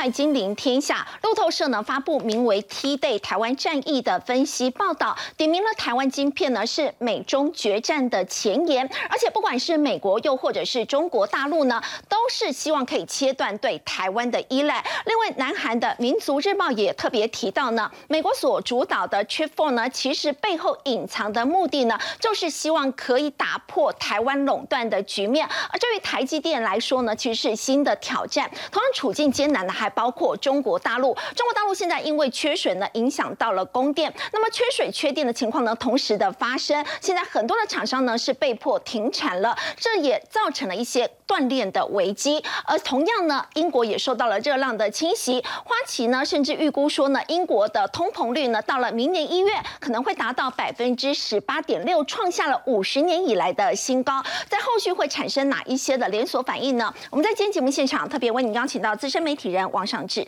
快金临天下，路透社呢发布名为《T Day 台湾战役》的分析报道，点名了台湾晶片呢是美中决战的前沿，而且不管是美国又或者是中国大陆呢，都是希望可以切断对台湾的依赖。另外，南韩的《民族日报》也特别提到呢，美国所主导的 Chip Four 呢，其实背后隐藏的目的呢，就是希望可以打破台湾垄断的局面。而对于台积电来说呢，其实是新的挑战。同样处境艰难的还包括中国大陆。中国大陆现在因为缺水呢，影响到了供电。那么缺水缺电的情况呢，同时的发生。现在很多的厂商呢是被迫停产了，这也造成了一些断炼的危机。而同样呢，英国也受到了热浪的侵袭。花旗呢甚至预估说呢，英国的通膨率呢到了明年一月可能会达到百分之十八点六，创下了五十年以来的新高。在后续会产生哪一些的连锁反应呢？我们在今天节目现场特别为你邀请到资深媒体人王尚志、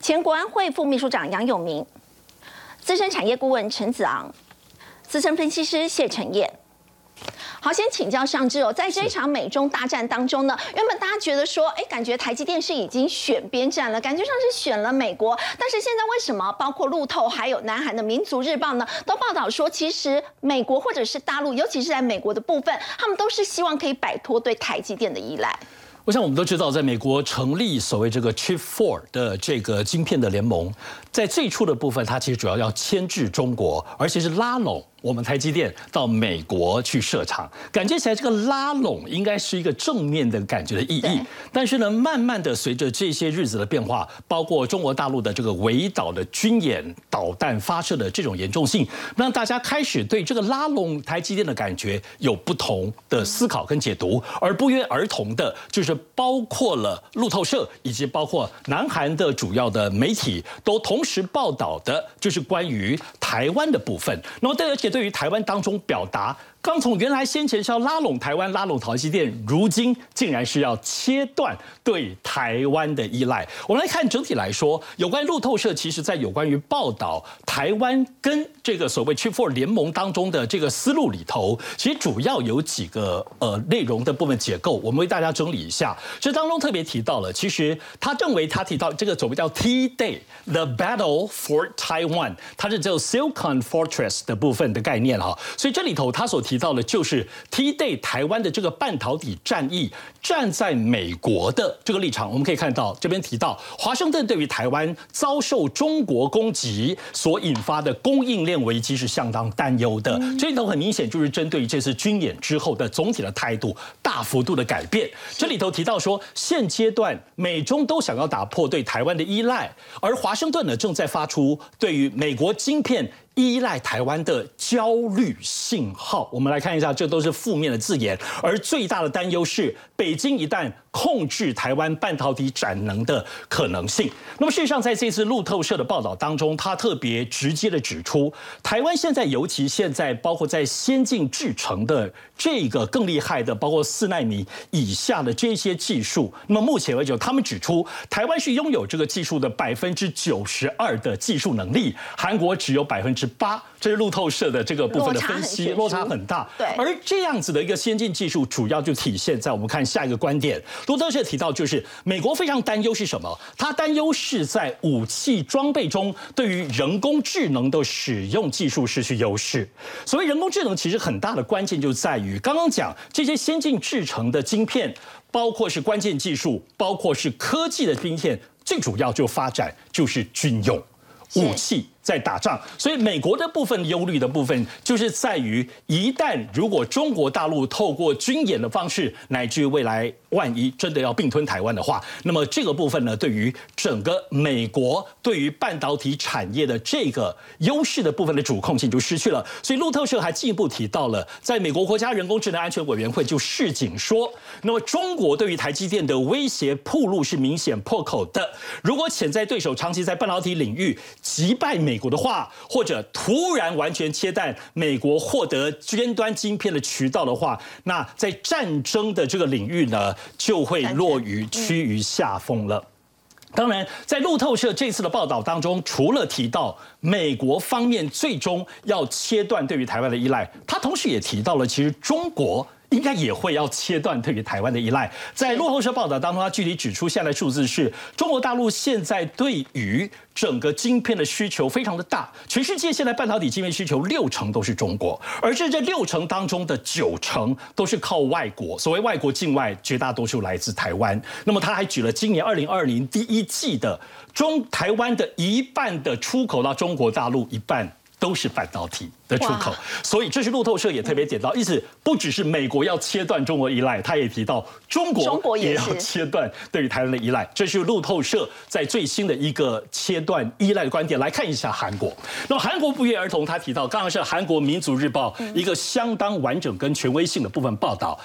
前国安会副秘书长杨永明、资深产业顾问陈子昂、资深分析师谢承彦。好，先请教尚志哦，在这一场美中大战当中呢，原本大家觉得说，哎，感觉台积电是已经选边站了，感觉上是选了美国，但是现在为什么包括路透还有南韩的民族日报呢，都报道说，其实美国或者是大陆，尤其是在美国的部分，他们都是希望可以摆脱对台积电的依赖。我想我们都知道，在美国成立所谓这个 Chip Four 的这个晶片的联盟，在最初的部分，它其实主要要牵制中国，而且是拉拢。我们台积电到美国去设厂，感觉起来这个拉拢应该是一个正面的感觉的意义。但是呢，慢慢的随着这些日子的变化，包括中国大陆的这个围岛的军演、导弹发射的这种严重性，让大家开始对这个拉拢台积电的感觉有不同的思考跟解读。而不约而同的，就是包括了路透社以及包括南韩的主要的媒体，都同时报道的，就是关于台湾的部分。那么，而且。对于台湾当中表达。刚从原来先前是要拉拢台湾、拉拢台积电，如今竟然是要切断对台湾的依赖。我们来看整体来说，有关路透社其实在有关于报道台湾跟这个所谓 Chip for 联盟当中的这个思路里头，其实主要有几个呃内容的部分结构，我们为大家整理一下。这当中特别提到了，其实他认为他提到这个所谓叫 T Day，The Battle for Taiwan，它是叫 Silicon Fortress 的部分的概念哈。所以这里头他所提到的就是 T Day 台湾的这个半导体战役，站在美国的这个立场，我们可以看到这边提到，华盛顿对于台湾遭受中国攻击所引发的供应链危机是相当担忧的。这里头很明显就是针对这次军演之后的总体的态度大幅度的改变。这里头提到说，现阶段美中都想要打破对台湾的依赖，而华盛顿呢正在发出对于美国晶片。依赖台湾的焦虑信号，我们来看一下，这都是负面的字眼。而最大的担忧是，北京一旦控制台湾半导体产能的可能性。那么，事实上，在这次路透社的报道当中，他特别直接的指出，台湾现在，尤其现在，包括在先进制程的这个更厉害的，包括四纳米以下的这些技术。那么，目前为止，他们指出，台湾是拥有这个技术的百分之九十二的技术能力，韩国只有百分之。八，这是路透社的这个部分的分析，落差很大。对，而这样子的一个先进技术，主要就体现在我们看下一个观点。路透社提到，就是美国非常担忧是什么？他担忧是在武器装备中，对于人工智能的使用技术失去优势。所谓人工智能，其实很大的关键就在于刚刚讲这些先进制成的晶片，包括是关键技术，包括是科技的晶片，最主要就发展就是军用武器。在打仗，所以美国的部分忧虑的部分，就是在于一旦如果中国大陆透过军演的方式，乃至于未来万一真的要并吞台湾的话，那么这个部分呢，对于整个美国对于半导体产业的这个优势的部分的主控性就失去了。所以路透社还进一步提到了，在美国国家人工智能安全委员会就示警说，那么中国对于台积电的威胁铺路是明显破口的。如果潜在对手长期在半导体领域击败美，美国的话，或者突然完全切断美国获得尖端晶片的渠道的话，那在战争的这个领域呢，就会落于趋于下风了。当然，在路透社这次的报道当中，除了提到美国方面最终要切断对于台湾的依赖，他同时也提到了，其实中国。应该也会要切断对于台湾的依赖。在路透社报道当中，他具体指出，现在数字是中国大陆现在对于整个晶片的需求非常的大，全世界现在半导体晶片需求六成都是中国，而这这六成当中的九成都是靠外国。所谓外国境外，绝大多数来自台湾。那么他还举了今年二零二零第一季的中台湾的一半的出口到中国大陆，一半。都是半导体的出口，所以这是路透社也特别点到，意思不只是美国要切断中国依赖，他也提到中国也要切断对于台湾的依赖。这是路透社在最新的一个切断依赖的观点。来看一下韩国，那么韩国不约而同，他提到刚刚是韩国民族日报一个相当完整跟权威性的部分报道。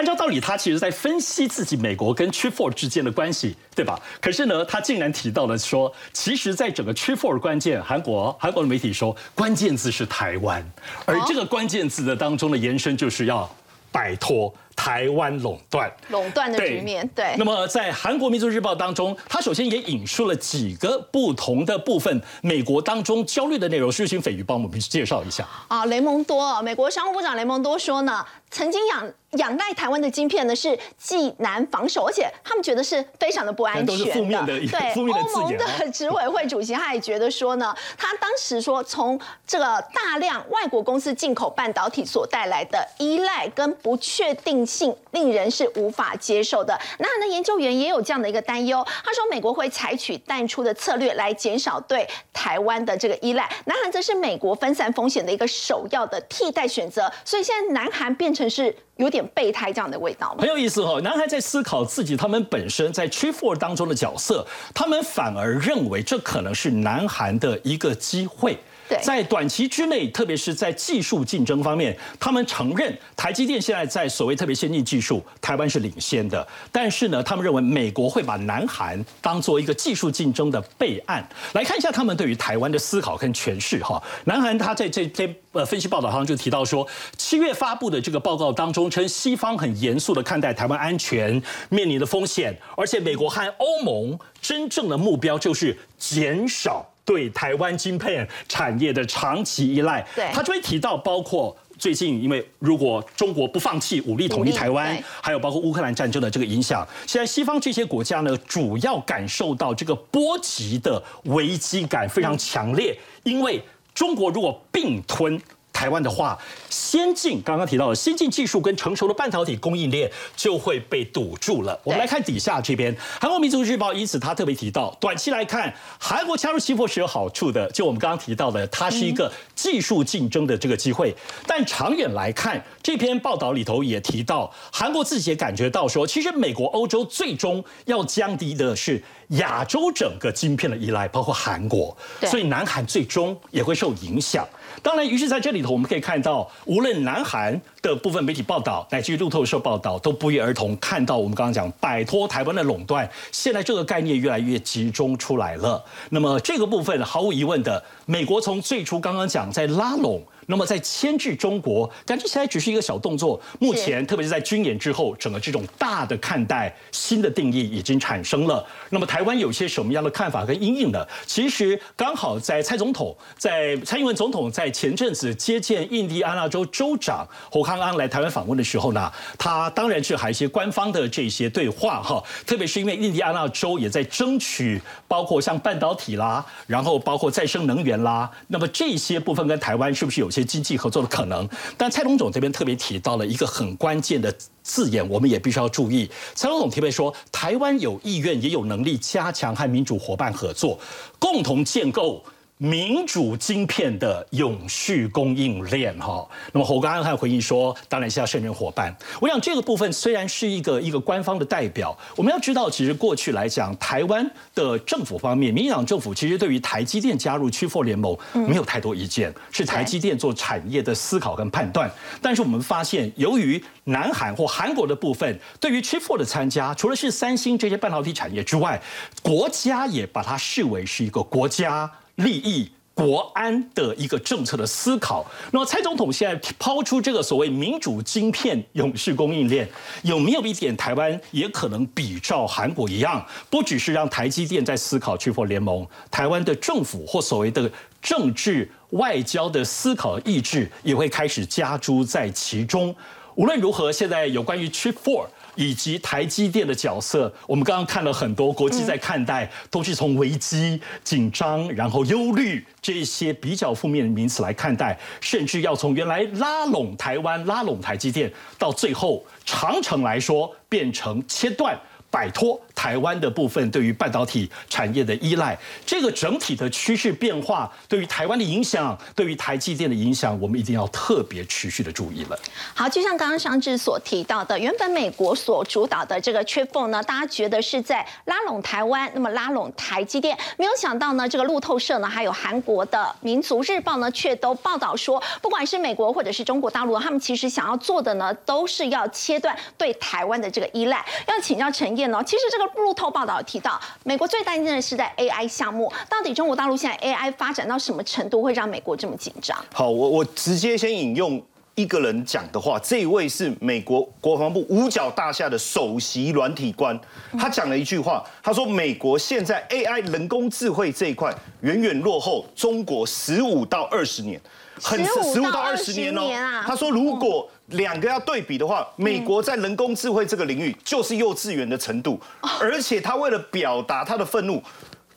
按照道理，他其实在分析自己美国跟 Trip Four 之间的关系，对吧？可是呢，他竟然提到了说，其实，在整个 Trip Four 关键，韩国韩国的媒体说，关键字是台湾，而这个关键字的当中的延伸就是要摆脱。台湾垄断，垄断的局面，对。那么在韩国民族日报当中，他首先也引述了几个不同的部分，美国当中焦虑的内容。是请斐宇帮我们介绍一下。啊，雷蒙多，美国商务部长雷蒙多说呢，曾经仰仰赖台湾的晶片呢是既难防守，而且他们觉得是非常的不安全的。对，欧盟的执委会主席他也觉得说呢，他当时说从这个大量外国公司进口半导体所带来的依赖跟不确定。性令人是无法接受的。那的研究员也有这样的一个担忧，他说美国会采取淡出的策略来减少对台湾的这个依赖。南韩则是美国分散风险的一个首要的替代选择。所以现在南韩变成是有点备胎这样的味道。很有意思哦，南韩在思考自己他们本身在 Tree Four 当中的角色，他们反而认为这可能是南韩的一个机会。在短期之内，特别是在技术竞争方面，他们承认台积电现在在所谓特别先进技术，台湾是领先的。但是呢，他们认为美国会把南韩当做一个技术竞争的备案。来看一下他们对于台湾的思考跟诠释哈。南韩他在这篇呃分析报道上就提到说，七月发布的这个报告当中称，西方很严肃的看待台湾安全面临的风险，而且美国和欧盟真正的目标就是减少。对台湾晶片产业的长期依赖，他就会提到，包括最近，因为如果中国不放弃武力统一台湾，还有包括乌克兰战争的这个影响，现在西方这些国家呢，主要感受到这个波及的危机感非常强烈，因为中国如果并吞。台湾的话，先进刚刚提到的先进技术跟成熟的半导体供应链就会被堵住了。我们来看底下这边，韩国民族日报，因此他特别提到，短期来看，韩国加入期货是有好处的，就我们刚刚提到的，它是一个技术竞争的这个机会。但长远来看，这篇报道里头也提到，韩国自己也感觉到说，其实美国、欧洲最终要降低的是亚洲整个晶片的依赖，包括韩国，所以南韩最终也会受影响。当然，于是在这里头，我们可以看到，无论南韩的部分媒体报道，乃至于路透社报道，都不约而同看到我们刚刚讲摆脱台湾的垄断，现在这个概念越来越集中出来了。那么这个部分毫无疑问的，美国从最初刚刚讲在拉拢。那么在牵制中国，感觉起来只是一个小动作。目前，特别是在军演之后，整个这种大的看待新的定义已经产生了。那么台湾有些什么样的看法跟阴影呢？其实刚好在蔡总统在蔡英文总统在前阵子接见印第安纳州州长侯康安来台湾访问的时候呢，他当然是还一些官方的这些对话哈。特别是因为印第安纳州也在争取，包括像半导体啦，然后包括再生能源啦，那么这些部分跟台湾是不是有些？经济合作的可能，但蔡总这边特别提到了一个很关键的字眼，我们也必须要注意。蔡总统特别说，台湾有意愿也有能力加强和民主伙伴合作，共同建构。民主晶片的永续供应链，哈，那么侯刚安还回应说，当然是要胜任伙伴。我想这个部分虽然是一个一个官方的代表，我们要知道，其实过去来讲，台湾的政府方面，民进党政府其实对于台积电加入区货联盟没有太多意见，是台积电做产业的思考跟判断。但是我们发现，由于南韩或韩国的部分对于区货的参加，除了是三星这些半导体产业之外，国家也把它视为是一个国家。利益、国安的一个政策的思考。那么，蔡总统现在抛出这个所谓民主晶片永续供应链，有没有一点台湾也可能比照韩国一样，不只是让台积电在思考去破联盟，台湾的政府或所谓的政治外交的思考意志也会开始加诸在其中。无论如何，现在有关于 Chip Four 以及台积电的角色，我们刚刚看了很多国际在看待，都是从危机、紧张，然后忧虑这些比较负面的名词来看待，甚至要从原来拉拢台湾、拉拢台积电，到最后长城来说变成切断。摆脱台湾的部分对于半导体产业的依赖，这个整体的趋势变化对于台湾的影响，对于台积电的影响，我们一定要特别持续的注意了。好，就像刚刚商志所提到的，原本美国所主导的这个 Chip Four 呢，大家觉得是在拉拢台湾，那么拉拢台积电，没有想到呢，这个路透社呢，还有韩国的民族日报呢，却都报道说，不管是美国或者是中国大陆，他们其实想要做的呢，都是要切断对台湾的这个依赖。要请教陈燕呢。其实这个路透报道提到，美国最担心的是在 AI 项目，到底中国大陆现在 AI 发展到什么程度，会让美国这么紧张？好，我我直接先引用一个人讲的话，这位是美国国防部五角大厦的首席软体官，他讲了一句话，他说美国现在 AI 人工智慧这一块远远落后中国十五到二十年，很十五到二十年哦。他说如果两个要对比的话，美国在人工智慧这个领域就是幼稚园的程度，而且他为了表达他的愤怒、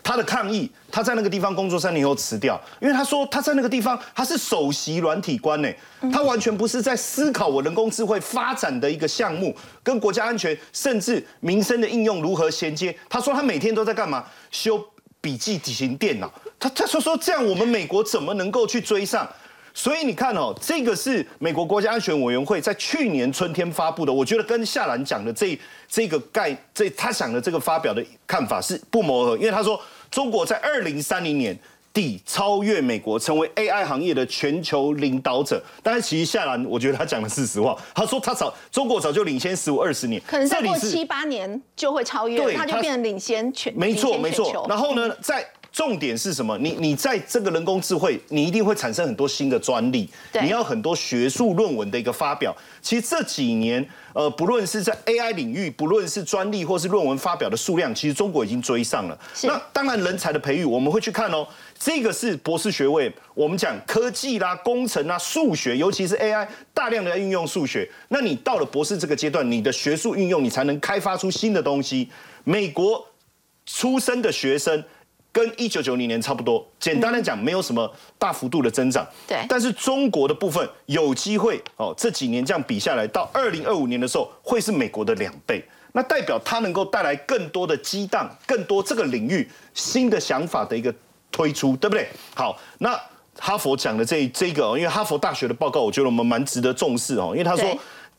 他的抗议，他在那个地方工作三年后辞掉，因为他说他在那个地方他是首席软体官呢，他完全不是在思考我人工智慧发展的一个项目跟国家安全甚至民生的应用如何衔接。他说他每天都在干嘛？修笔记型电脑。他他说说这样我们美国怎么能够去追上？所以你看哦，这个是美国国家安全委员会在去年春天发布的，我觉得跟夏兰讲的这这个概这他想的这个发表的看法是不谋而合，因为他说中国在二零三零年底超越美国，成为 AI 行业的全球领导者。但是其实夏兰我觉得他讲的是实话，他说他早中国早就领先十五二十年，可能再过七八年就会超越，他就变成领先全没错没错。然后呢，在重点是什么？你你在这个人工智慧，你一定会产生很多新的专利，你要很多学术论文的一个发表。其实这几年，呃，不论是在 AI 领域，不论是专利或是论文发表的数量，其实中国已经追上了。那当然，人才的培育我们会去看哦。这个是博士学位，我们讲科技啦、工程啦、数学，尤其是 AI，大量的在运用数学。那你到了博士这个阶段，你的学术运用，你才能开发出新的东西。美国出生的学生。跟一九九零年差不多，简单的讲，没有什么大幅度的增长。对，但是中国的部分有机会哦，这几年这样比下来，到二零二五年的时候，会是美国的两倍。那代表它能够带来更多的激荡，更多这个领域新的想法的一个推出，对不对？好，那哈佛讲的这这个，因为哈佛大学的报告，我觉得我们蛮值得重视哦，因为他说。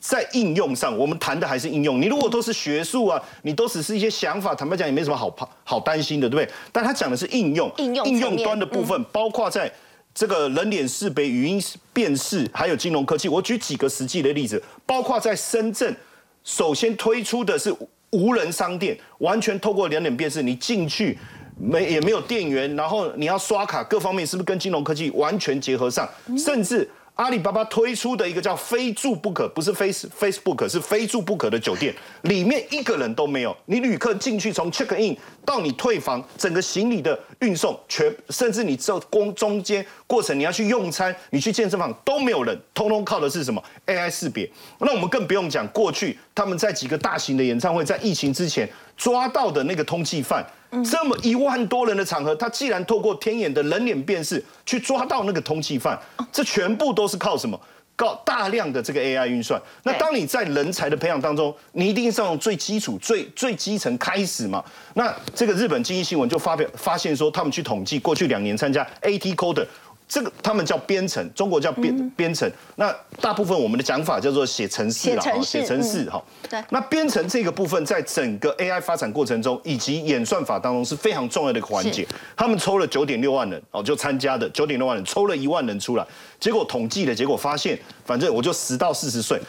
在应用上，我们谈的还是应用。你如果都是学术啊，你都只是一些想法，坦白讲也没什么好怕、好担心的，对不对？但他讲的是应用，应用应用端的部分，包括在这个人脸识别、语音辨识，还有金融科技。我举几个实际的例子，包括在深圳，首先推出的是无人商店，完全透过人脸辨识，你进去没也没有店员，然后你要刷卡，各方面是不是跟金融科技完全结合上，甚至。阿里巴巴推出的一个叫“非住不可”，不是 Face Facebook，是非住不可的酒店，里面一个人都没有。你旅客进去，从 check in 到你退房，整个行李的运送，全甚至你这公中间过程，你要去用餐，你去健身房都没有人，通通靠的是什么 AI 识别。那我们更不用讲，过去他们在几个大型的演唱会，在疫情之前抓到的那个通缉犯。这么一万多人的场合，他既然透过天眼的人脸辨识去抓到那个通缉犯，这全部都是靠什么？靠大量的这个 AI 运算。那当你在人才的培养当中，你一定是从最基础、最最基层开始嘛？那这个日本经济新闻就发表发现说，他们去统计过去两年参加 AT Code。这个他们叫编程，中国叫编编程。那大部分我们的讲法叫做写程式了，写程式哈。对。那编程这个部分，在整个 AI 发展过程中，以及演算法当中是非常重要的一个环节。他们抽了九点六万人哦，就参加的九点六万人，抽了一万人出来，结果统计的结果发现，反正我就十到四十岁，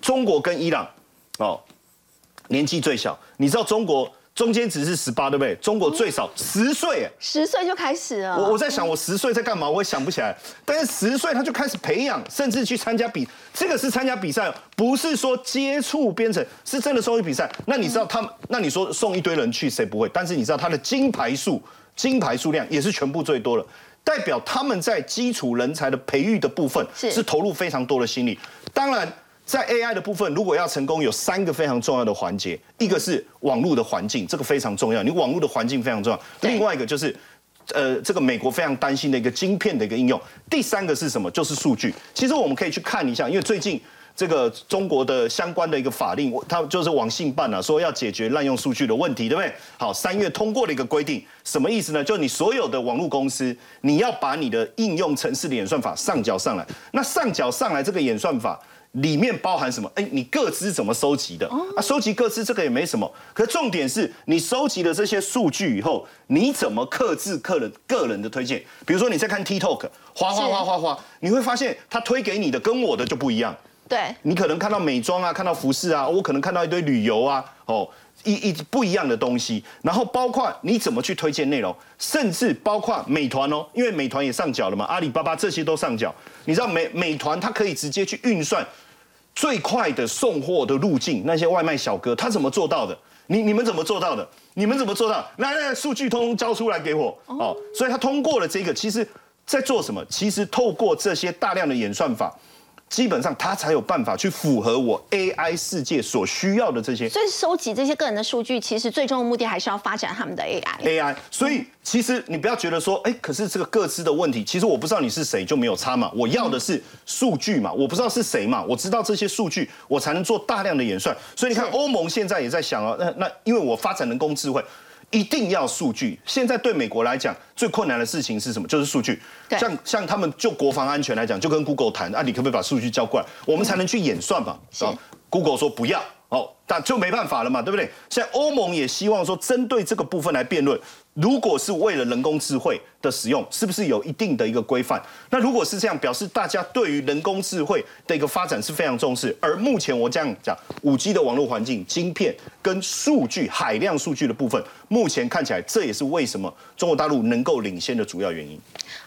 中国跟伊朗哦，年纪最小。你知道中国？中间只是十八，对不对？中国最少十岁，十岁就开始了。我我在想，我十岁在干嘛？我也想不起来。但是十岁他就开始培养，甚至去参加比，这个是参加比赛，不是说接触编程，是真的送去比赛。那你知道他们？那你说送一堆人去，谁不会？但是你知道他的金牌数、金牌数量也是全部最多的，代表他们在基础人才的培育的部分是投入非常多的心力。当然。在 AI 的部分，如果要成功，有三个非常重要的环节，一个是网络的环境，这个非常重要，你网络的环境非常重要。另外一个就是。呃，这个美国非常担心的一个晶片的一个应用。第三个是什么？就是数据。其实我们可以去看一下，因为最近这个中国的相关的一个法令，它就是网信办啊，说要解决滥用数据的问题，对不对？好，三月通过了一个规定，什么意思呢？就你所有的网络公司，你要把你的应用城市的演算法上缴上来。那上缴上来这个演算法。里面包含什么？哎，你各资怎么收集的？啊，收集各资这个也没什么，可重点是你收集了这些数据以后，你怎么克制客人个人的推荐？比如说你在看 TikTok，哗哗哗哗哗，你会发现他推给你的跟我的就不一样。对，你可能看到美妆啊，看到服饰啊，我可能看到一堆旅游啊，哦，一一不一样的东西。然后包括你怎么去推荐内容，甚至包括美团哦，因为美团也上缴了嘛，阿里巴巴这些都上缴。你知道美美团它可以直接去运算。最快的送货的路径，那些外卖小哥他怎么做到的？你你们怎么做到的？你们怎么做到？来来，数据通通交出来给我哦。所以他通过了这个，其实在做什么？其实透过这些大量的演算法。基本上，它才有办法去符合我 AI 世界所需要的这些。所以，收集这些个人的数据，其实最终的目的还是要发展他们的 AI。AI。所以，其实你不要觉得说，哎，可是这个各自的问题，其实我不知道你是谁就没有差嘛。我要的是数据嘛，我不知道是谁嘛，我知道这些数据，我才能做大量的演算。所以你看，欧盟现在也在想啊，那那因为我发展人工智慧。一定要数据。现在对美国来讲，最困难的事情是什么？就是数据。像像他们就国防安全来讲，就跟 Google 谈啊，你可不可以把数据交过来，我们才能去演算嘛。是。Google 说不要，哦，但就没办法了嘛，对不对？现在欧盟也希望说，针对这个部分来辩论。如果是为了人工智慧的使用，是不是有一定的一个规范？那如果是这样，表示大家对于人工智慧的一个发展是非常重视。而目前我这样讲，五 G 的网络环境、晶片跟数据、海量数据的部分，目前看起来这也是为什么中国大陆能够领先的主要原因。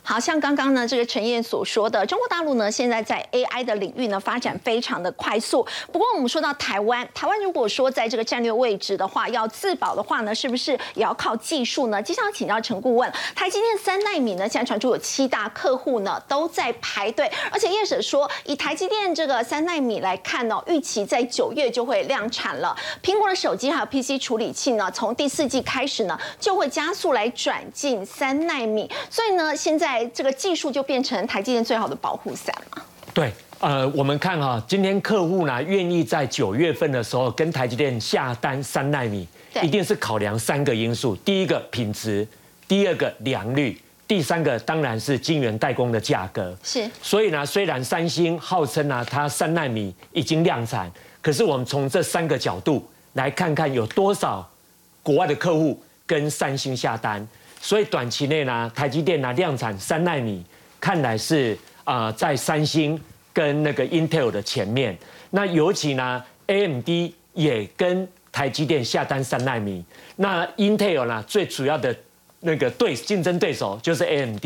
好像刚刚呢，这个陈燕所说的，中国大陆呢现在在 AI 的领域呢发展非常的快速。不过我们说到台湾，台湾如果说在这个战略位置的话，要自保的话呢，是不是也要靠技术呢？接下来请教陈顾问，台积电三纳米呢，现在传出有七大客户呢都在排队，而且叶舍说，以台积电这个三纳米来看呢，预期在九月就会量产了。苹果的手机还有 PC 处理器呢，从第四季开始呢就会加速来转进三纳米，所以呢，现在。这个技术就变成台积电最好的保护伞嘛？对，呃，我们看哈，今天客户呢愿意在九月份的时候跟台积电下单三纳米，一定是考量三个因素：第一个品质，第二个良率，第三个当然是晶圆代工的价格。是。所以呢，虽然三星号称呢它三纳米已经量产，可是我们从这三个角度来看看有多少国外的客户跟三星下单。所以短期内呢，台积电呢量产三纳米，看来是啊在三星跟那个 Intel 的前面。那尤其呢，AMD 也跟台积电下单三纳米。那 Intel 呢最主要的那个对竞争对手就是 AMD，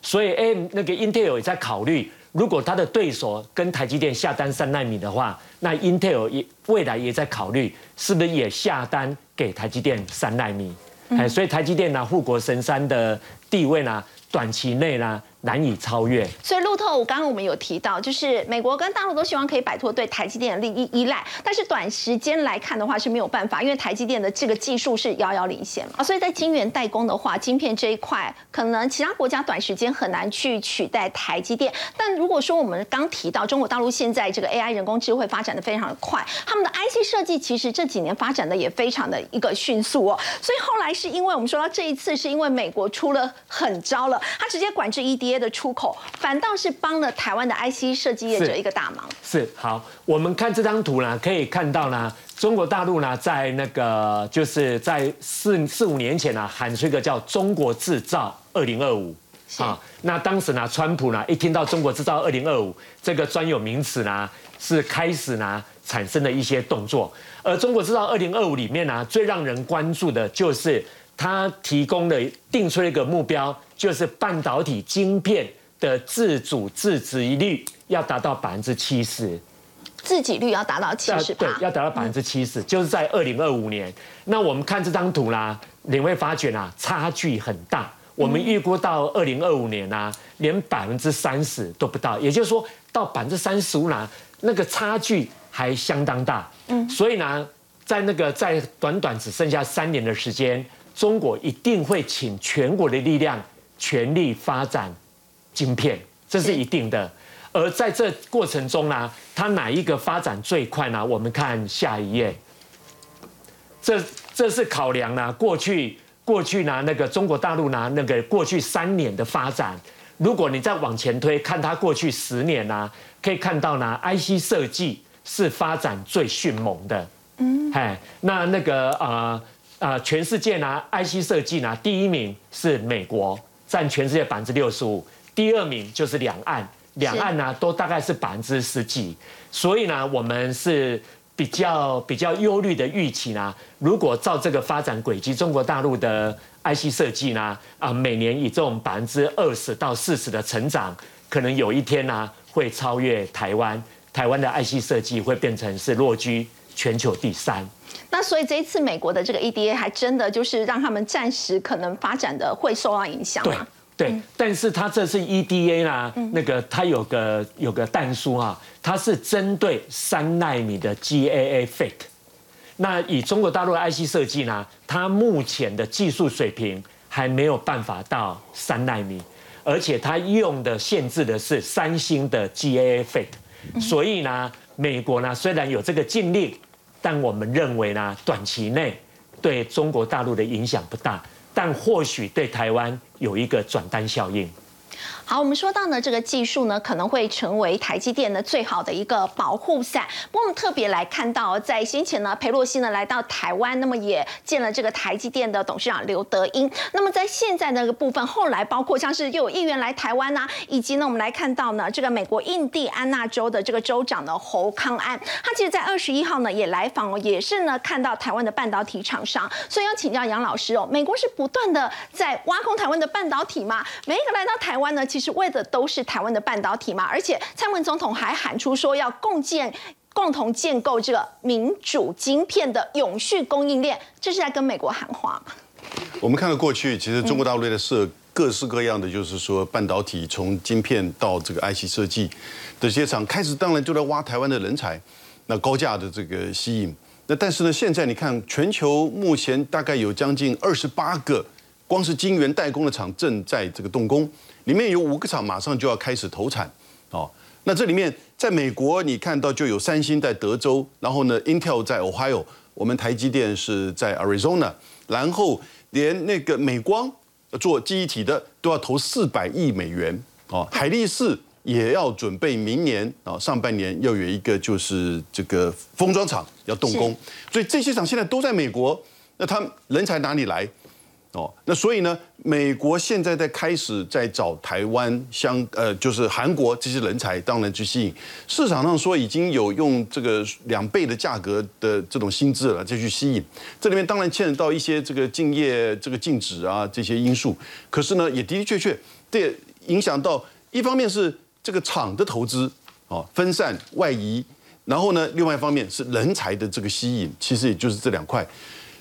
所以 AM 那个 Intel 也在考虑，如果他的对手跟台积电下单三纳米的话，那 Intel 也未来也在考虑，是不是也下单给台积电三纳米。哎，所以台积电呢，护国神山的地位呢，短期内呢。难以超越。所以路透，刚刚我们有提到，就是美国跟大陆都希望可以摆脱对台积电的利益依赖，但是短时间来看的话是没有办法，因为台积电的这个技术是遥遥领先嘛。所以在晶圆代工的话，晶片这一块，可能其他国家短时间很难去取代台积电。但如果说我们刚提到中国大陆现在这个 AI 人工智慧发展的非常的快，他们的 IC 设计其实这几年发展的也非常的一个迅速哦。所以后来是因为我们说到这一次，是因为美国出了狠招了，他直接管制 ED ED。的出口反倒是帮了台湾的 IC 设计业者一个大忙。是好，我们看这张图呢，可以看到呢，中国大陆呢，在那个就是在四四五年前呢，喊出一个叫“中国制造二零二五”啊。那当时呢，川普呢一听到“中国制造二零二五”这个专有名词呢，是开始呢产生了一些动作。而“中国制造二零二五”里面呢，最让人关注的就是他提供了定出了一个目标。就是半导体晶片的自主自给率要达到百分之七十，自给率要达到七十，对，要达到百分之七十，就是在二零二五年。那我们看这张图啦，你会发觉啊，差距很大。我们预估到二零二五年啊，连百分之三十都不到，也就是说到百分之三十五呢，那个差距还相当大。嗯，所以呢，在那个在短短只剩下三年的时间，中国一定会请全国的力量全力发展晶片，这是一定的。而在这过程中呢，它哪一个发展最快呢？我们看下一页，这这是考量呢过去过去呢那个中国大陆呢那个过去三年的发展。如果你再往前推，看它过去十年呢，可以看到呢，IC 设计是发展最迅猛的。嗯，哎，那那个呃呃，全世界呢，IC 设计呢，第一名是美国，占全世界百分之六十五，第二名就是两岸。两岸呢都大概是百分之十几，所以呢，我们是比较比较忧虑的预期呢。如果照这个发展轨迹，中国大陆的 IC 设计呢，啊，每年以这种百分之二十到四十的成长，可能有一天呢会超越台湾，台湾的 IC 设计会变成是落居全球第三。那所以这一次美国的这个 EDA 还真的就是让他们暂时可能发展的会受到影响吗？对，但是它这次 EDA 啦，那个它有个有个弹书啊，它是针对三纳米的 GAA FIT。那以中国大陆的 IC 设计呢，它目前的技术水平还没有办法到三纳米，而且它用的限制的是三星的 GAA FIT。所以呢，美国呢虽然有这个禁令，但我们认为呢，短期内对中国大陆的影响不大。但或许对台湾有一个转单效应。好，我们说到呢，这个技术呢可能会成为台积电的最好的一个保护伞。不过我们特别来看到，在先前呢，裴洛西呢来到台湾，那么也见了这个台积电的董事长刘德英。那么在现在那个部分，后来包括像是又有议员来台湾呐，以及呢，我们来看到呢，这个美国印第安纳州的这个州长的侯康安，他其实在二十一号呢也来访哦，也是呢看到台湾的半导体厂商。所以要请教杨老师哦，美国是不断的在挖空台湾的半导体吗？每一个来到台湾呢，其实是为的都是台湾的半导体嘛，而且蔡文总统还喊出说要共建、共同建构这个民主晶片的永续供应链，这是在跟美国喊话吗？我们看到过去，其实中国大陆在设各式各样的，就是说半导体从晶片到这个 IC 设计的些厂，开始当然就在挖台湾的人才，那高价的这个吸引。那但是呢，现在你看，全球目前大概有将近二十八个，光是晶圆代工的厂正在这个动工。里面有五个厂马上就要开始投产，哦，那这里面在美国你看到就有三星在德州，然后呢，Intel 在 Ohio，我们台积电是在 Arizona，然后连那个美光做记忆体的都要投四百亿美元，哦，海力士也要准备明年啊上半年要有一个就是这个封装厂要动工，所以这些厂现在都在美国，那他人才哪里来？哦，那所以呢，美国现在在开始在找台湾、香呃，就是韩国这些人才，当然去吸引市场上说已经有用这个两倍的价格的这种薪资了，再去吸引。这里面当然牵扯到一些这个敬业、这个禁止啊这些因素，可是呢，也的的确确对影响到一方面是这个厂的投资哦分散外移，然后呢，另外一方面是人才的这个吸引，其实也就是这两块，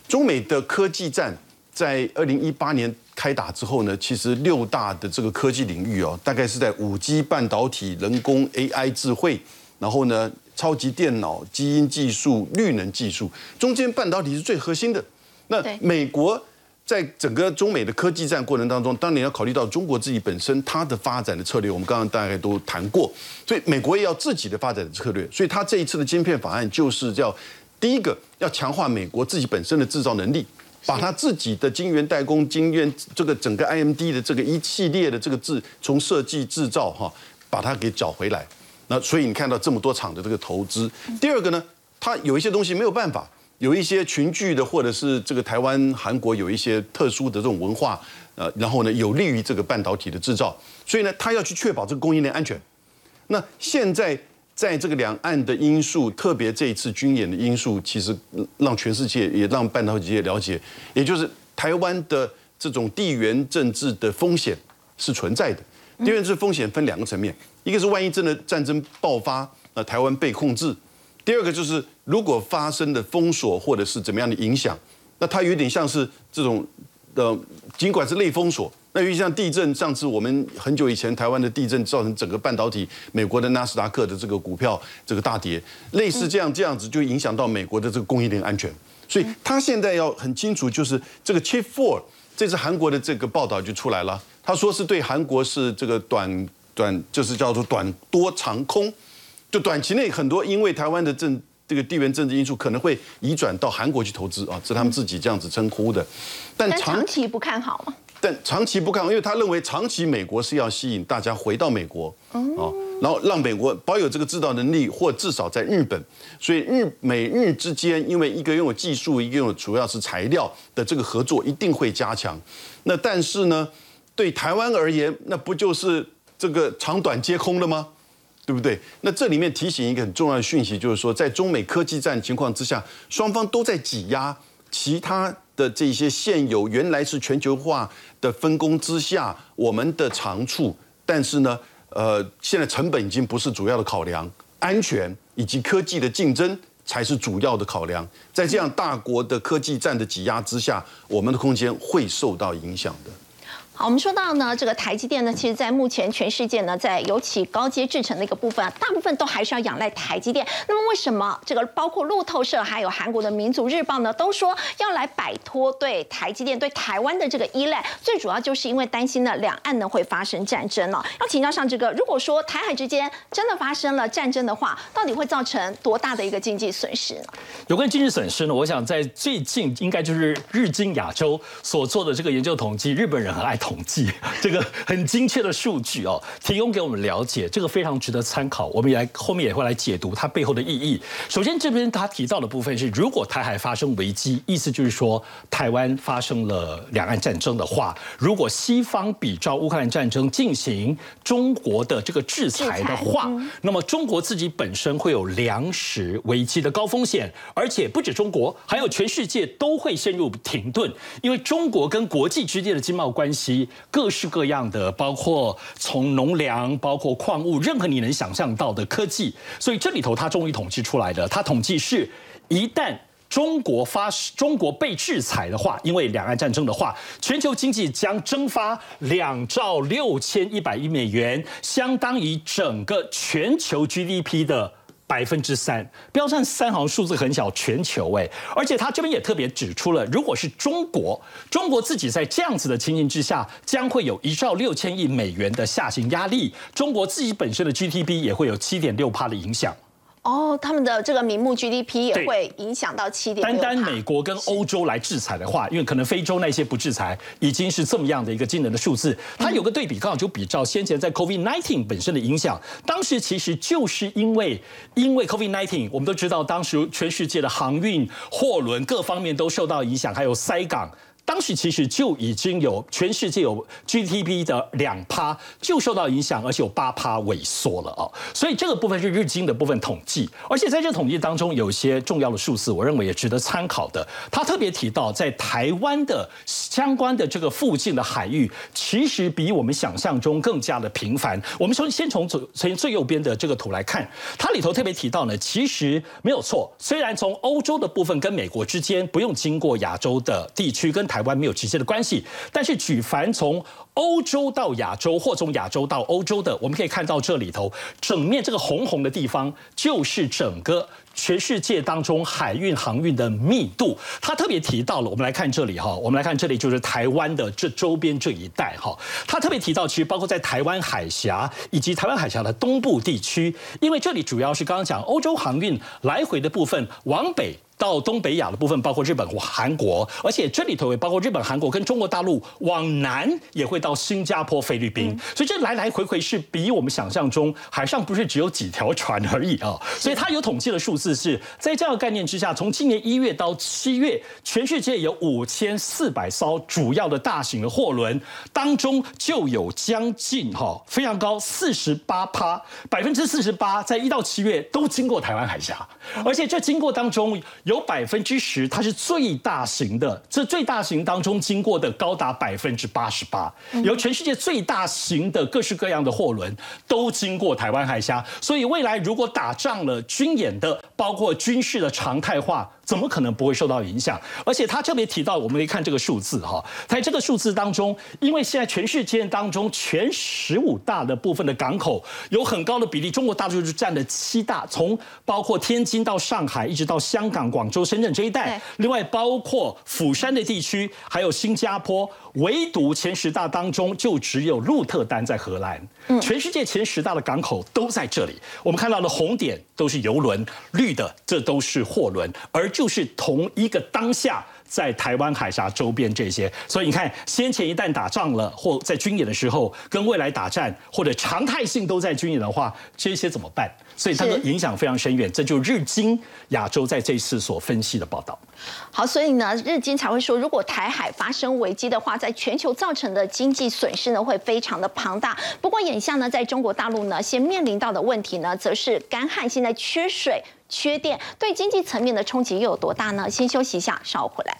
中美的科技战。在二零一八年开打之后呢，其实六大的这个科技领域哦，大概是在五 G 半导体、人工 AI 智慧，然后呢，超级电脑、基因技术、绿能技术，中间半导体是最核心的。那美国在整个中美的科技战过程当中，当然要考虑到中国自己本身它的发展的策略，我们刚刚大概都谈过，所以美国也要自己的发展的策略。所以它这一次的晶片法案就是叫第一个要强化美国自己本身的制造能力。把他自己的晶圆代工、晶圆这个整个 IMD 的这个一系列的这个制，从设计制造哈，把它给找回来。那所以你看到这么多厂的这个投资。第二个呢，它有一些东西没有办法，有一些群聚的，或者是这个台湾、韩国有一些特殊的这种文化，呃，然后呢，有利于这个半导体的制造。所以呢，他要去确保这个供应链安全。那现在。在这个两岸的因素，特别这一次军演的因素，其实让全世界也让半导体业了解，也就是台湾的这种地缘政治的风险是存在的。地缘政治风险分两个层面，一个是万一真的战争爆发，那台湾被控制；第二个就是如果发生的封锁或者是怎么样的影响，那它有点像是这种呃，尽管是类封锁，那尤其像地震，上次我们很久以前台湾的地震造成整个半导体美国的纳斯达克的这个股票这个大跌，类似这样这样子就影响到美国的这个供应链安全。所以他现在要很清楚，就是这个 Chip Four，这次韩国的这个报道就出来了，他说是对韩国是这个短短就是叫做短多长空，就短期内很多因为台湾的政这个地缘政治因素可能会移转到韩国去投资啊，是他们自己这样子称呼的，但长期不看好吗？但长期不看，因为他认为长期美国是要吸引大家回到美国，哦，然后让美国保有这个制造能力，或至少在日本，所以日美日之间，因为一个拥有技术，一个拥有主要是材料的这个合作一定会加强。那但是呢，对台湾而言，那不就是这个长短皆空了吗？对不对？那这里面提醒一个很重要的讯息，就是说，在中美科技战情况之下，双方都在挤压其他。的这些现有原来是全球化的分工之下，我们的长处，但是呢，呃，现在成本已经不是主要的考量，安全以及科技的竞争才是主要的考量。在这样大国的科技战的挤压之下，我们的空间会受到影响的。我们说到呢，这个台积电呢，其实，在目前全世界呢，在尤其高阶制程的一个部分，大部分都还是要仰赖台积电。那么，为什么这个包括路透社还有韩国的民族日报呢，都说要来摆脱对台积电、对台湾的这个依赖？最主要就是因为担心呢，两岸呢会发生战争了。要请教上这个，如果说台海之间真的发生了战争的话，到底会造成多大的一个经济损失呢？有关经济损失呢，我想在最近应该就是日经亚洲所做的这个研究统计，日本人很爱。统计 这个很精确的数据哦，提供给我们了解，这个非常值得参考。我们也来后面也会来解读它背后的意义。首先，这边他提到的部分是，如果台海发生危机，意思就是说台湾发生了两岸战争的话，如果西方比照乌克兰战争进行中国的这个制裁的话，那么中国自己本身会有粮食危机的高风险，而且不止中国，还有全世界都会陷入停顿，因为中国跟国际之间的经贸关系。各式各样的，包括从农粮、包括矿物，任何你能想象到的科技。所以这里头，他终于统计出来的，他统计是，一旦中国发中国被制裁的话，因为两岸战争的话，全球经济将蒸发两兆六千一百亿美元，相当于整个全球 GDP 的。百分之三，标上三行数字很小，全球哎，而且他这边也特别指出了，如果是中国，中国自己在这样子的情形之下，将会有一兆六千亿美元的下行压力，中国自己本身的 GDP 也会有七点六帕的影响。哦，他们的这个名目 GDP 也会影响到七点单单美国跟欧洲来制裁的话，因为可能非洲那些不制裁，已经是这么样的一个惊人的数字。它有个对比，刚好就比照先前在 COVID-19 本身的影响。当时其实就是因为因为 COVID-19，我们都知道当时全世界的航运、货轮各方面都受到影响，还有塞港。当时其实就已经有全世界有 GDP 的两趴就受到影响，而且有八趴萎缩了啊，所以这个部分是日经的部分统计，而且在这统计当中有些重要的数字，我认为也值得参考的。他特别提到，在台湾的相关的这个附近的海域，其实比我们想象中更加的频繁。我们从先从左从最右边的这个图来看，它里头特别提到呢，其实没有错。虽然从欧洲的部分跟美国之间不用经过亚洲的地区跟台湾没有直接的关系，但是举凡从欧洲到亚洲或从亚洲到欧洲的，我们可以看到这里头整面这个红红的地方，就是整个全世界当中海运航运的密度。他特别提到了，我们来看这里哈，我们来看这里就是台湾的这周边这一带哈。他特别提到，其实包括在台湾海峡以及台湾海峡的东部地区，因为这里主要是刚刚讲欧洲航运来回的部分往北。到东北亚的部分，包括日本、韩国，而且这里头也包括日本、韩国跟中国大陆往南也会到新加坡、菲律宾，所以这来来回回是比我们想象中海上不是只有几条船而已啊。所以它有统计的数字是在这样的概念之下，从今年一月到七月，全世界有五千四百艘主要的大型的货轮当中，就有将近哈非常高四十八趴百分之四十八，在一到七月都经过台湾海峡，而且这经过当中。有百分之十，它是最大型的。这最大型当中经过的高达百分之八十八，有全世界最大型的各式各样的货轮都经过台湾海峡。所以未来如果打仗了，军演的包括军事的常态化。怎么可能不会受到影响？而且他特别提到，我们可以看这个数字哈，在这个数字当中，因为现在全世界当中全十五大的部分的港口有很高的比例，中国大陆就占了七大，从包括天津到上海，一直到香港、广州、深圳这一带，另外包括釜山的地区，还有新加坡，唯独前十大当中就只有鹿特丹在荷兰，全世界前十大的港口都在这里。我们看到的红点都是游轮，绿的这都是货轮，而就是同一个当下。在台湾海峡周边这些，所以你看，先前一旦打仗了，或在军演的时候，跟未来打战，或者常态性都在军演的话，这些怎么办？所以它的影响非常深远。这就日经亚洲在这次所分析的报道。好，所以呢，日经才会说，如果台海发生危机的话，在全球造成的经济损失呢，会非常的庞大。不过眼下呢，在中国大陆呢，先面临到的问题呢，则是干旱，现在缺水。缺电对经济层面的冲击又有多大呢？先休息一下，稍后回来。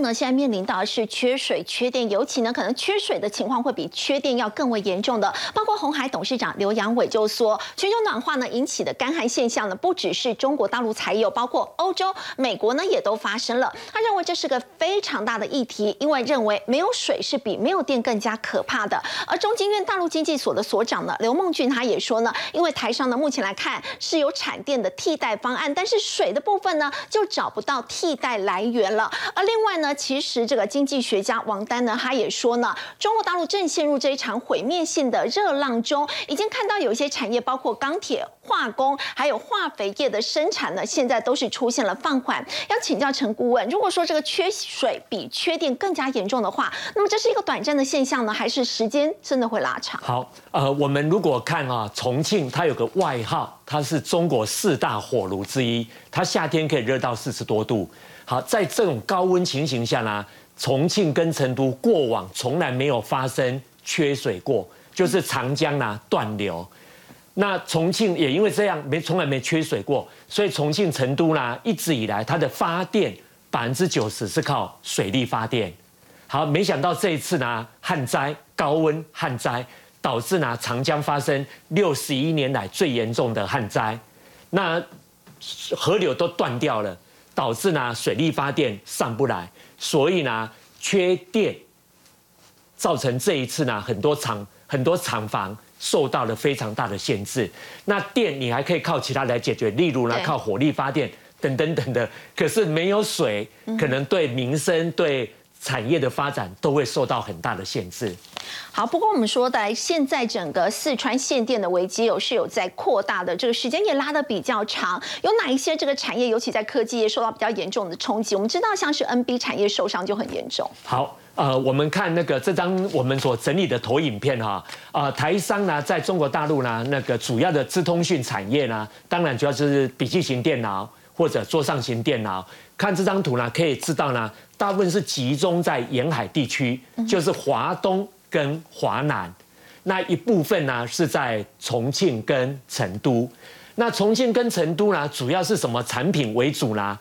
呢，现在面临到的是缺水、缺电，尤其呢，可能缺水的情况会比缺电要更为严重的。包括红海董事长刘扬伟就说，全球暖化呢引起的干旱现象呢，不只是中国大陆才有，包括欧洲、美国呢也都发生了。他认为这是个非常大的议题，因为认为没有水是比没有电更加可怕的。而中经院大陆经济所的所长呢，刘梦俊他也说呢，因为台商呢目前来看是有产电的替代方案，但是水的部分呢就找不到替代来源了。而另外呢。其实，这个经济学家王丹呢，他也说呢，中国大陆正陷入这一场毁灭性的热浪中，已经看到有一些产业，包括钢铁、化工，还有化肥业的生产呢，现在都是出现了放缓。要请教陈顾问，如果说这个缺水比缺电更加严重的话，那么这是一个短暂的现象呢，还是时间真的会拉长？好，呃，我们如果看啊，重庆它有个外号，它是中国四大火炉之一，它夏天可以热到四十多度。好，在这种高温情形下呢，重庆跟成都过往从来没有发生缺水过，就是长江呢断流。那重庆也因为这样没从来没缺水过，所以重庆、成都呢一直以来它的发电百分之九十是靠水力发电。好，没想到这一次呢旱灾高温旱灾导致呢长江发生六十一年来最严重的旱灾，那河流都断掉了。导致呢水力发电上不来，所以呢缺电，造成这一次呢很多厂很多厂房受到了非常大的限制。那电你还可以靠其他来解决，例如呢靠火力发电等等等的。可是没有水，可能对民生对。产业的发展都会受到很大的限制。好，不过我们说的现在整个四川限电的危机有是有在扩大的，这个时间也拉的比较长。有哪一些这个产业，尤其在科技业受到比较严重的冲击？我们知道像是 NB 产业受伤就很严重。好，呃，我们看那个这张我们所整理的投影片哈，啊，台商呢在中国大陆呢那个主要的资通讯产业呢，当然主要就是笔记型电脑或者桌上型电脑。看这张图呢，可以知道呢。大部分是集中在沿海地区，就是华东跟华南，那一部分呢是在重庆跟成都。那重庆跟成都呢，主要是什么产品为主呢？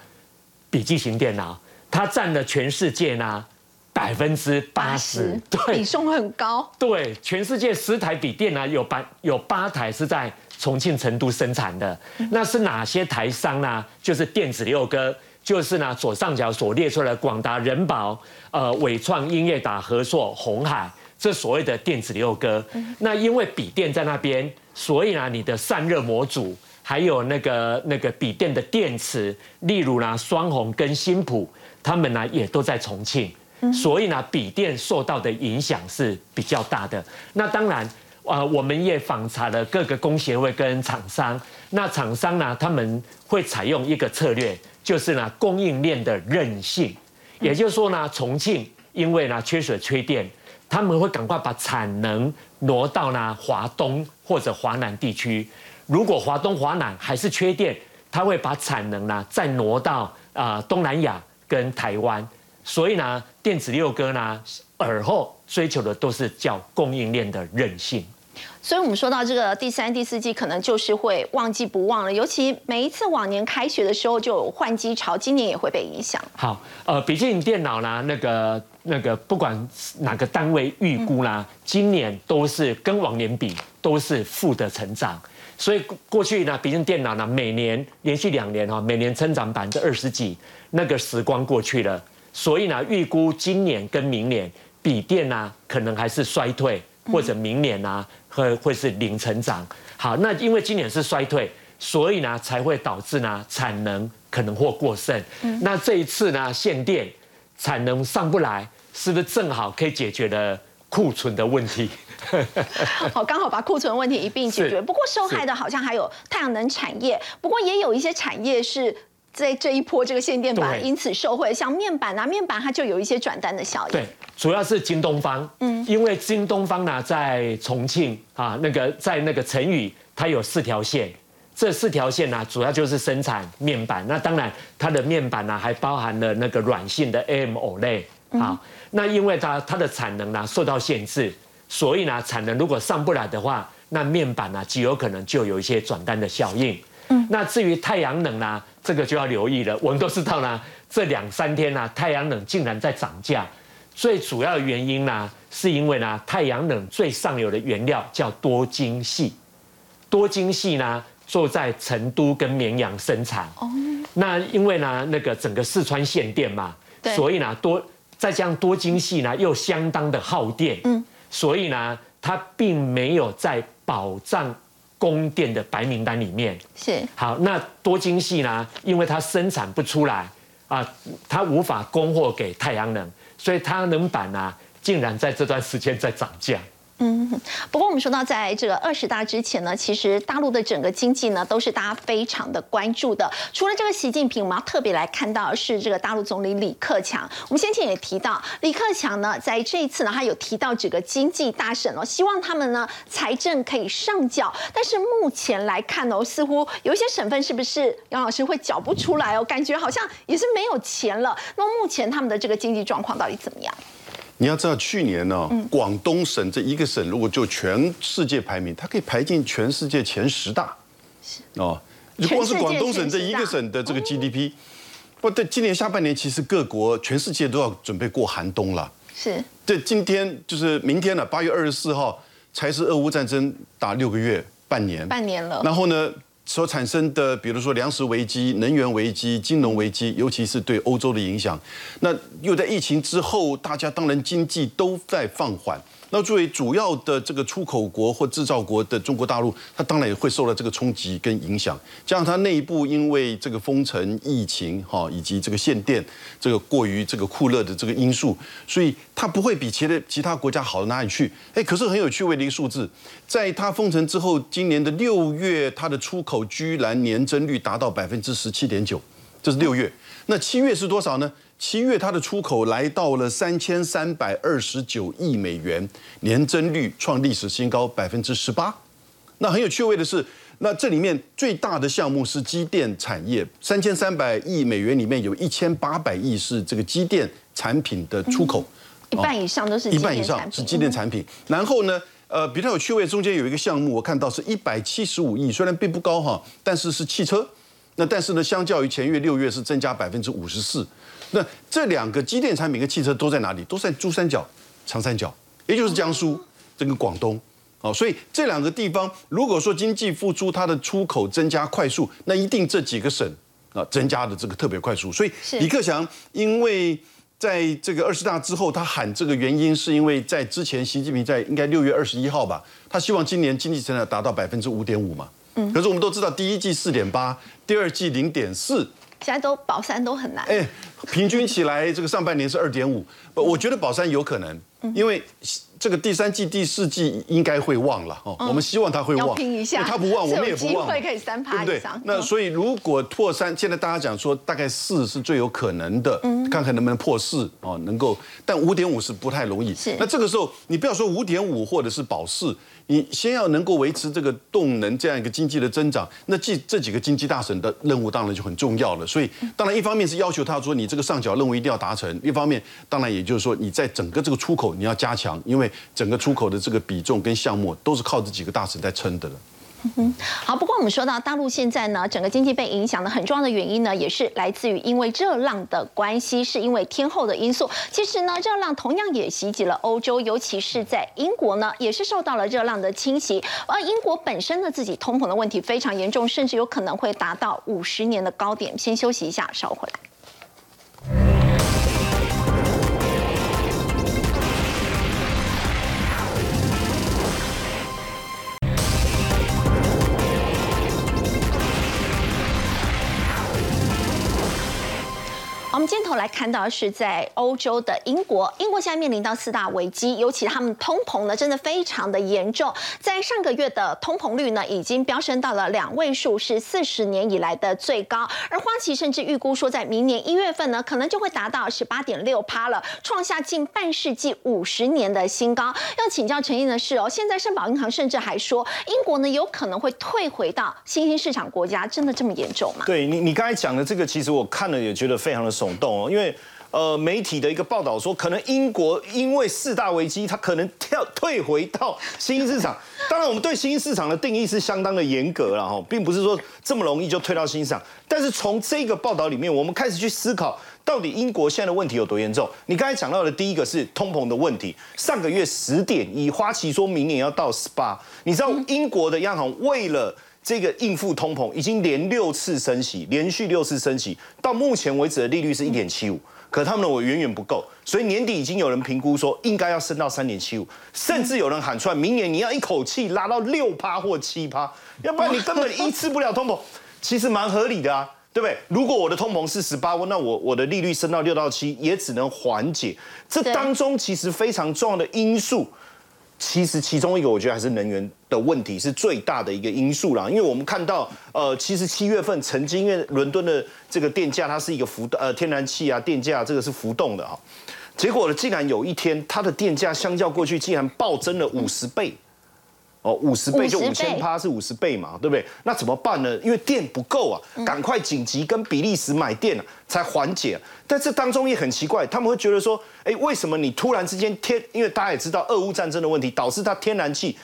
笔记型电脑，它占了全世界呢百分之八十，对，比重很高。对，全世界十台笔电呢，有八有八台是在重庆、成都生产的。那是哪些台商呢？就是电子六哥。就是呢，左上角所列出来的广达、人保、呃伟创、英业达、合作、红海，这所谓的电子六哥。那因为笔电在那边，所以呢，你的散热模组，还有那个那个笔电的电池，例如呢双红跟新普，他们呢也都在重庆，所以呢，笔电受到的影响是比较大的。那当然，啊，我们也访查了各个工协会跟厂商，那厂商呢，他们会采用一个策略。就是呢，供应链的韧性，也就是说呢，重庆因为呢缺水缺电，他们会赶快把产能挪到呢华东或者华南地区。如果华东华南还是缺电，他会把产能呢再挪到啊东南亚跟台湾。所以呢，电子六哥呢耳后追求的都是叫供应链的韧性。所以，我们说到这个第三、第四季，可能就是会忘记不忘了。尤其每一次往年开学的时候就有换机潮，今年也会被影响。好，呃，笔记本电脑呢，那个那个，不管哪个单位预估啦，今年都是跟往年比都是负的成长。所以过去呢，笔记本电脑呢，每年连续两年哈，每年增长百分之二十几，那个时光过去了。所以呢，预估今年跟明年笔电呢，可能还是衰退，或者明年呢。会会是零成长，好，那因为今年是衰退，所以呢才会导致呢产能可能或过剩。嗯那这一次呢限电，产能上不来，是不是正好可以解决了库存的问题？好，刚好把库存问题一并解决。不过受害的好像还有太阳能产业，不过也有一些产业是。在这一波这个限电板因此受惠，像面板啊，面板它就有一些转单的效应。对，主要是京东方，嗯，因为京东方呢在重庆啊，那个在那个成宇，它有四条线，这四条线呢主要就是生产面板。那当然它的面板呢还包含了那个软性的 AMOLED 啊。那因为它它的产能呢受到限制，所以呢产能如果上不来的话，那面板呢极有可能就有一些转单的效应。嗯，那至于太阳能呢？这个就要留意了。我们都知道呢，这两三天呢，太阳能竟然在涨价。最主要的原因呢，是因为呢，太阳能最上游的原料叫多晶系。多晶系呢，坐在成都跟绵阳生产。哦。那因为呢，那个整个四川限电嘛，所以呢，多再加上多晶系呢，又相当的耗电。嗯。所以呢，它并没有在保障。供电的白名单里面是好，那多晶系呢？因为它生产不出来啊，它无法供货给太阳能，所以太阳能板呢，竟然在这段时间在涨价。嗯，不过我们说到在这个二十大之前呢，其实大陆的整个经济呢都是大家非常的关注的。除了这个习近平，我们要特别来看到是这个大陆总理李克强。我们先前也提到，李克强呢在这一次呢，他有提到几个经济大省哦，希望他们呢财政可以上缴。但是目前来看哦，似乎有一些省份是不是杨老师会缴不出来哦？感觉好像也是没有钱了。那么目前他们的这个经济状况到底怎么样？你要知道，去年呢，广东省这一个省，如果就全世界排名，它可以排进全世界前十大。是哦，光是广东省这一个省的这个 GDP，不，对，今年下半年其实各国全世界都要准备过寒冬了。是。对，今天就是明天了，八月二十四号才是俄乌战争打六个月，半年。半年了。然后呢？所产生的，比如说粮食危机、能源危机、金融危机，尤其是对欧洲的影响，那又在疫情之后，大家当然经济都在放缓。那作为主要的这个出口国或制造国的中国大陆，它当然也会受到这个冲击跟影响。加上它内部因为这个封城、疫情哈，以及这个限电，这个过于这个酷热的这个因素，所以它不会比其他其他国家好到哪里去。哎，可是很有趣味的一个数字，在它封城之后，今年的六月，它的出口居然年增率达到百分之十七点九，这是六月。那七月是多少呢？七月它的出口来到了三千三百二十九亿美元，年增率创历史新高百分之十八。那很有趣味的是，那这里面最大的项目是机电产业，三千三百亿美元里面有一千八百亿是这个机电产品的出口，一半以上都是一半以上是机电产品。然后呢，呃，比较有趣味，中间有一个项目我看到是一百七十五亿，虽然并不高哈，但是是汽车。那但是呢，相较于前月六月是增加百分之五十四。那这两个机电产品跟汽车都在哪里？都在珠三角、长三角，也就是江苏这个广东。哦，所以这两个地方，如果说经济复苏，它的出口增加快速，那一定这几个省啊增加的这个特别快速。所以李克强因为在这个二十大之后，他喊这个原因是因为在之前习近平在应该六月二十一号吧，他希望今年经济增长达到百分之五点五嘛。嗯。可是我们都知道，第一季四点八，第二季零点四。现在都保三都很难。哎，平均起来这个上半年是二点五，我觉得保三有可能，因为。这个第三季、第四季应该会旺了哦，我们希望他会旺，拼一下，他不旺，我们也不旺，会可以三趴以上。那所以如果破三，现在大家讲说大概四是最有可能的，看看能不能破四哦，能够，但五点五是不太容易。是，那这个时候你不要说五点五或者是保四，你先要能够维持这个动能这样一个经济的增长，那这这几个经济大省的任务当然就很重要了。所以当然一方面是要求他说你这个上缴任务一定要达成，一方面当然也就是说你在整个这个出口你要加强，因为整个出口的这个比重跟项目都是靠这几个大省在撑的了。好，不过我们说到大陆现在呢，整个经济被影响的很重要的原因呢，也是来自于因为热浪的关系，是因为天后的因素。其实呢，热浪同样也袭击了欧洲，尤其是在英国呢，也是受到了热浪的侵袭。而英国本身呢，自己通膨的问题非常严重，甚至有可能会达到五十年的高点。先休息一下，稍回来。头来看到是在欧洲的英国，英国现在面临到四大危机，尤其他们通膨呢真的非常的严重，在上个月的通膨率呢已经飙升到了两位数，是四十年以来的最高，而花旗甚至预估说在明年一月份呢可能就会达到十八点六趴了，创下近半世纪五十年的新高。要请教陈毅的是哦，现在圣保银行甚至还说英国呢有可能会退回到新兴市场国家，真的这么严重吗？对你，你刚才讲的这个，其实我看了也觉得非常的耸动因为呃媒体的一个报道说，可能英国因为四大危机，它可能跳退回到新兴市场。当然，我们对新兴市场的定义是相当的严格了哈，并不是说这么容易就退到新市场。但是从这个报道里面，我们开始去思考，到底英国现在的问题有多严重？你刚才讲到的第一个是通膨的问题，上个月十点一，花旗说明年要到十八。你知道英国的央行为了这个应付通膨，已经连六次升息，连续六次升息，到目前为止的利率是一点七五，可他们认为远远不够，所以年底已经有人评估说应该要升到三点七五，甚至有人喊出来，明年你要一口气拉到六趴或七趴，要不然你根本一次不了通膨，其实蛮合理的啊。对不对？如果我的通膨是十八，那我我的利率升到六到七，也只能缓解。这当中其实非常重要的因素，其实其中一个我觉得还是能源的问题是最大的一个因素啦。因为我们看到，呃，其实七月份曾经因为伦敦的这个电价它是一个浮动，呃，天然气啊电价这个是浮动的哈，结果呢，竟然有一天它的电价相较过去竟然暴增了五十倍。哦，五十倍就五千趴是五十倍嘛，对不对？那怎么办呢？因为电不够啊，赶快紧急跟比利时买电啊，才缓解。但这当中也很奇怪，他们会觉得说，哎，为什么你突然之间天？因为大家也知道俄乌战争的问题，导致它天然气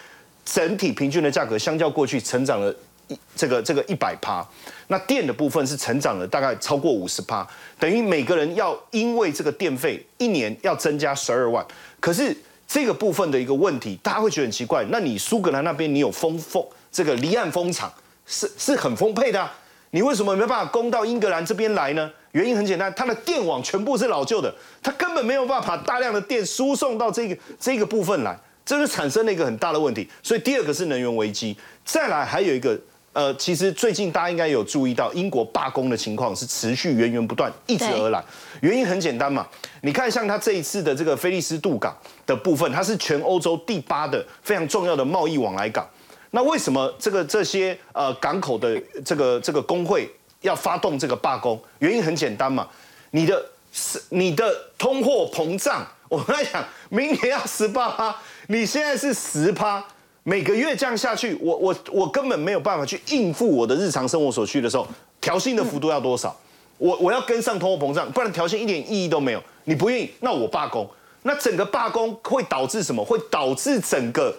整体平均的价格相较过去成长了一这个这个一百趴，那电的部分是成长了大概超过五十趴，等于每个人要因为这个电费一年要增加十二万，可是。这个部分的一个问题，大家会觉得很奇怪。那你苏格兰那边你有风风这个离岸风场是是很丰沛的，你为什么没办法供到英格兰这边来呢？原因很简单，它的电网全部是老旧的，它根本没有办法把大量的电输送到这个这个部分来，这就产生了一个很大的问题。所以第二个是能源危机，再来还有一个。呃，其实最近大家应该有注意到，英国罢工的情况是持续源源不断，一直而来。原因很简单嘛，你看像他这一次的这个菲利斯渡港的部分，它是全欧洲第八的非常重要的贸易往来港。那为什么这个这些呃港口的这个这个工会要发动这个罢工？原因很简单嘛，你的是你的通货膨胀，我们来讲，明年要 十八趴，你现在是十趴。每个月这样下去，我我我根本没有办法去应付我的日常生活所需的时候，调薪的幅度要多少？我我要跟上通货膨胀，不然调薪一点意义都没有。你不愿意，那我罢工。那整个罢工会导致什么？会导致整个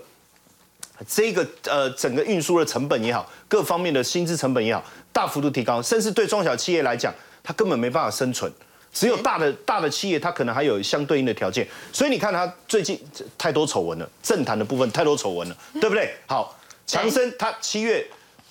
这个呃整个运输的成本也好，各方面的薪资成本也好，大幅度提高，甚至对中小企业来讲，它根本没办法生存。只有大的大的企业，它可能还有相对应的条件，所以你看它最近太多丑闻了，政坛的部分太多丑闻了，对不对？好，强生他七月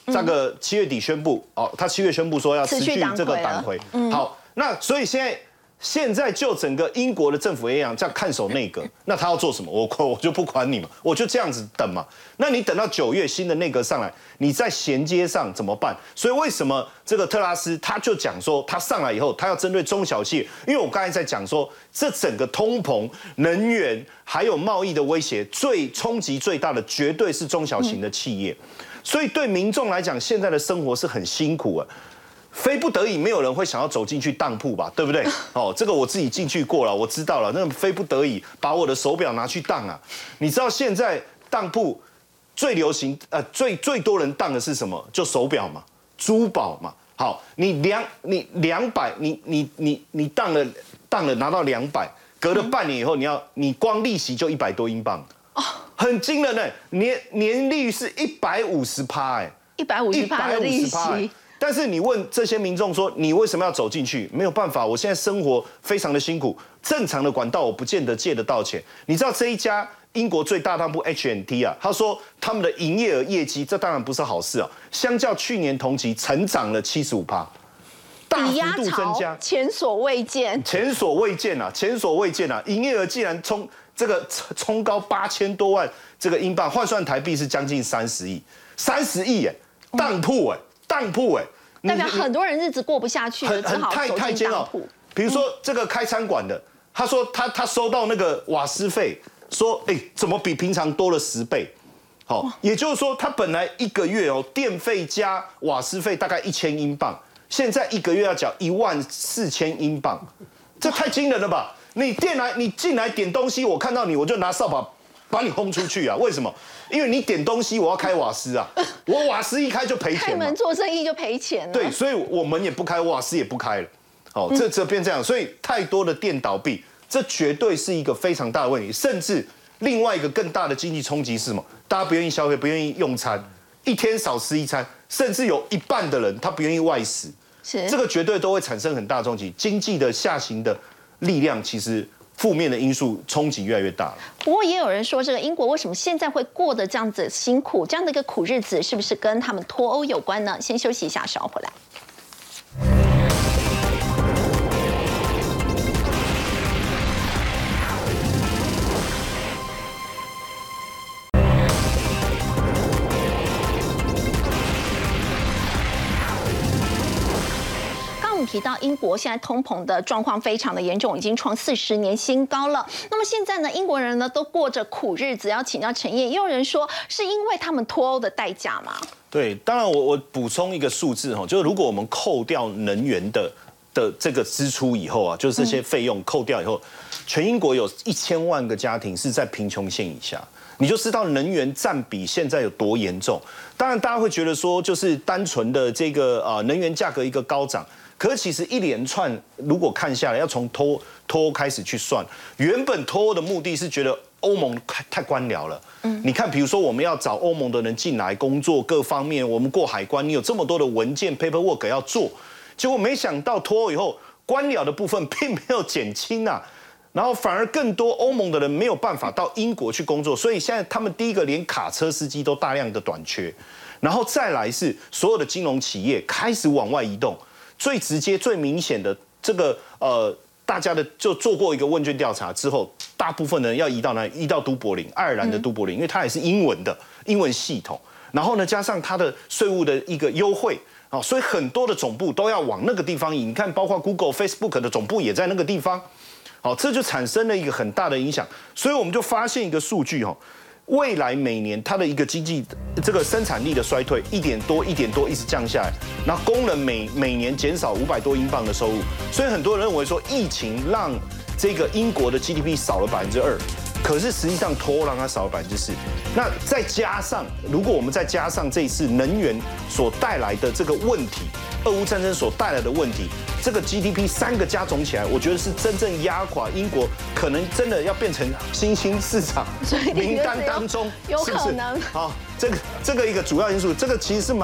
这个七月底宣布，哦，他七月宣布说要辞去这个党魁，好，那所以现在。现在就整个英国的政府一样，这样看守内阁，那他要做什么？我 我就不管你嘛，我就这样子等嘛。那你等到九月新的内阁上来，你在衔接上怎么办？所以为什么这个特拉斯他就讲说，他上来以后，他要针对中小企业，因为我刚才在讲说，这整个通膨、能源还有贸易的威胁，最冲击最大的绝对是中小型的企业，所以对民众来讲，现在的生活是很辛苦啊。非不得已，没有人会想要走进去当铺吧，对不对？哦，这个我自己进去过了，我知道了。那非不得已，把我的手表拿去当啊。你知道现在当铺最流行，呃，最最多人当的是什么？就手表嘛，珠宝嘛。好，你两你两百，你你你你当了当了拿到两百，隔了半年以后，你要你光利息就一百多英镑，哦，很惊人呢，年年利率是一百五十趴，哎，一百五十趴的利息。但是你问这些民众说，你为什么要走进去？没有办法，我现在生活非常的辛苦，正常的管道我不见得借得到钱。你知道这一家英国最大当铺 HNT 啊，他说他们的营业额业绩，这当然不是好事啊，相较去年同期成长了七十五趴，大幅度增加，前所未见，前所未见啊，前所未见啊！营业额竟然冲这个冲高八千多万这个英镑，换算台币是将近三十亿，三十亿哎，当铺哎，当铺哎。代表很多人日子过不下去很很好太太煎熬。比如说这个开餐馆的，他说他他收到那个瓦斯费，说哎怎么比平常多了十倍？好，也就是说他本来一个月哦电费加瓦斯费大概一千英镑，现在一个月要缴一万四千英镑，这太惊人了吧？你店来你进来点东西，我看到你我就拿扫把。把你轰出去啊？为什么？因为你点东西，我要开瓦斯啊！我瓦斯一开就赔钱。开门做生意就赔钱了。对，所以我门也不开，瓦斯也不开了。哦，这这变这样，所以太多的店倒闭，这绝对是一个非常大的问题。甚至另外一个更大的经济冲击是什么？大家不愿意消费，不愿意用餐，一天少吃一餐，甚至有一半的人他不愿意外食。是这个绝对都会产生很大冲击，经济的下行的力量其实。负面的因素冲击越来越大了。不过也有人说，这个英国为什么现在会过得这样子辛苦，这样的一个苦日子，是不是跟他们脱欧有关呢？先休息一下，稍后回来。到英国现在通膨的状况非常的严重，已经创四十年新高了。那么现在呢，英国人呢都过着苦日子。要请教陈燕，也有人说是因为他们脱欧的代价吗？对，当然我我补充一个数字哈，就是如果我们扣掉能源的的这个支出以后啊，就是这些费用扣掉以后，全英国有一千万个家庭是在贫穷线以下，你就知道能源占比现在有多严重。当然，大家会觉得说，就是单纯的这个啊能源价格一个高涨。可是其实一连串，如果看下来，要从脱脱欧开始去算，原本脱欧的目的是觉得欧盟太太官僚了。嗯，你看，比如说我们要找欧盟的人进来工作，各方面我们过海关，你有这么多的文件 paperwork 要做，结果没想到脱欧以后，官僚的部分并没有减轻啊，然后反而更多欧盟的人没有办法到英国去工作，所以现在他们第一个连卡车司机都大量的短缺，然后再来是所有的金融企业开始往外移动。最直接、最明显的这个呃，大家的就做过一个问卷调查之后，大部分人要移到哪？移到都柏林，爱尔兰的都柏林，因为它也是英文的英文系统。然后呢，加上它的税务的一个优惠啊，所以很多的总部都要往那个地方移。你看，包括 Google、Facebook 的总部也在那个地方。好，这就产生了一个很大的影响。所以我们就发现一个数据哦。未来每年它的一个经济这个生产力的衰退一点多一点多一直降下来，那工人每每年减少五百多英镑的收入，所以很多人认为说疫情让这个英国的 GDP 少了百分之二。可是实际上脱欧让它少了百分之四，那再加上如果我们再加上这一次能源所带来的这个问题，俄乌战争所带来的问题，这个 GDP 三个加总起来，我觉得是真正压垮英国，可能真的要变成新兴市场 名单当中，有可能。好，这个这个一个主要因素，这个其实是蛮。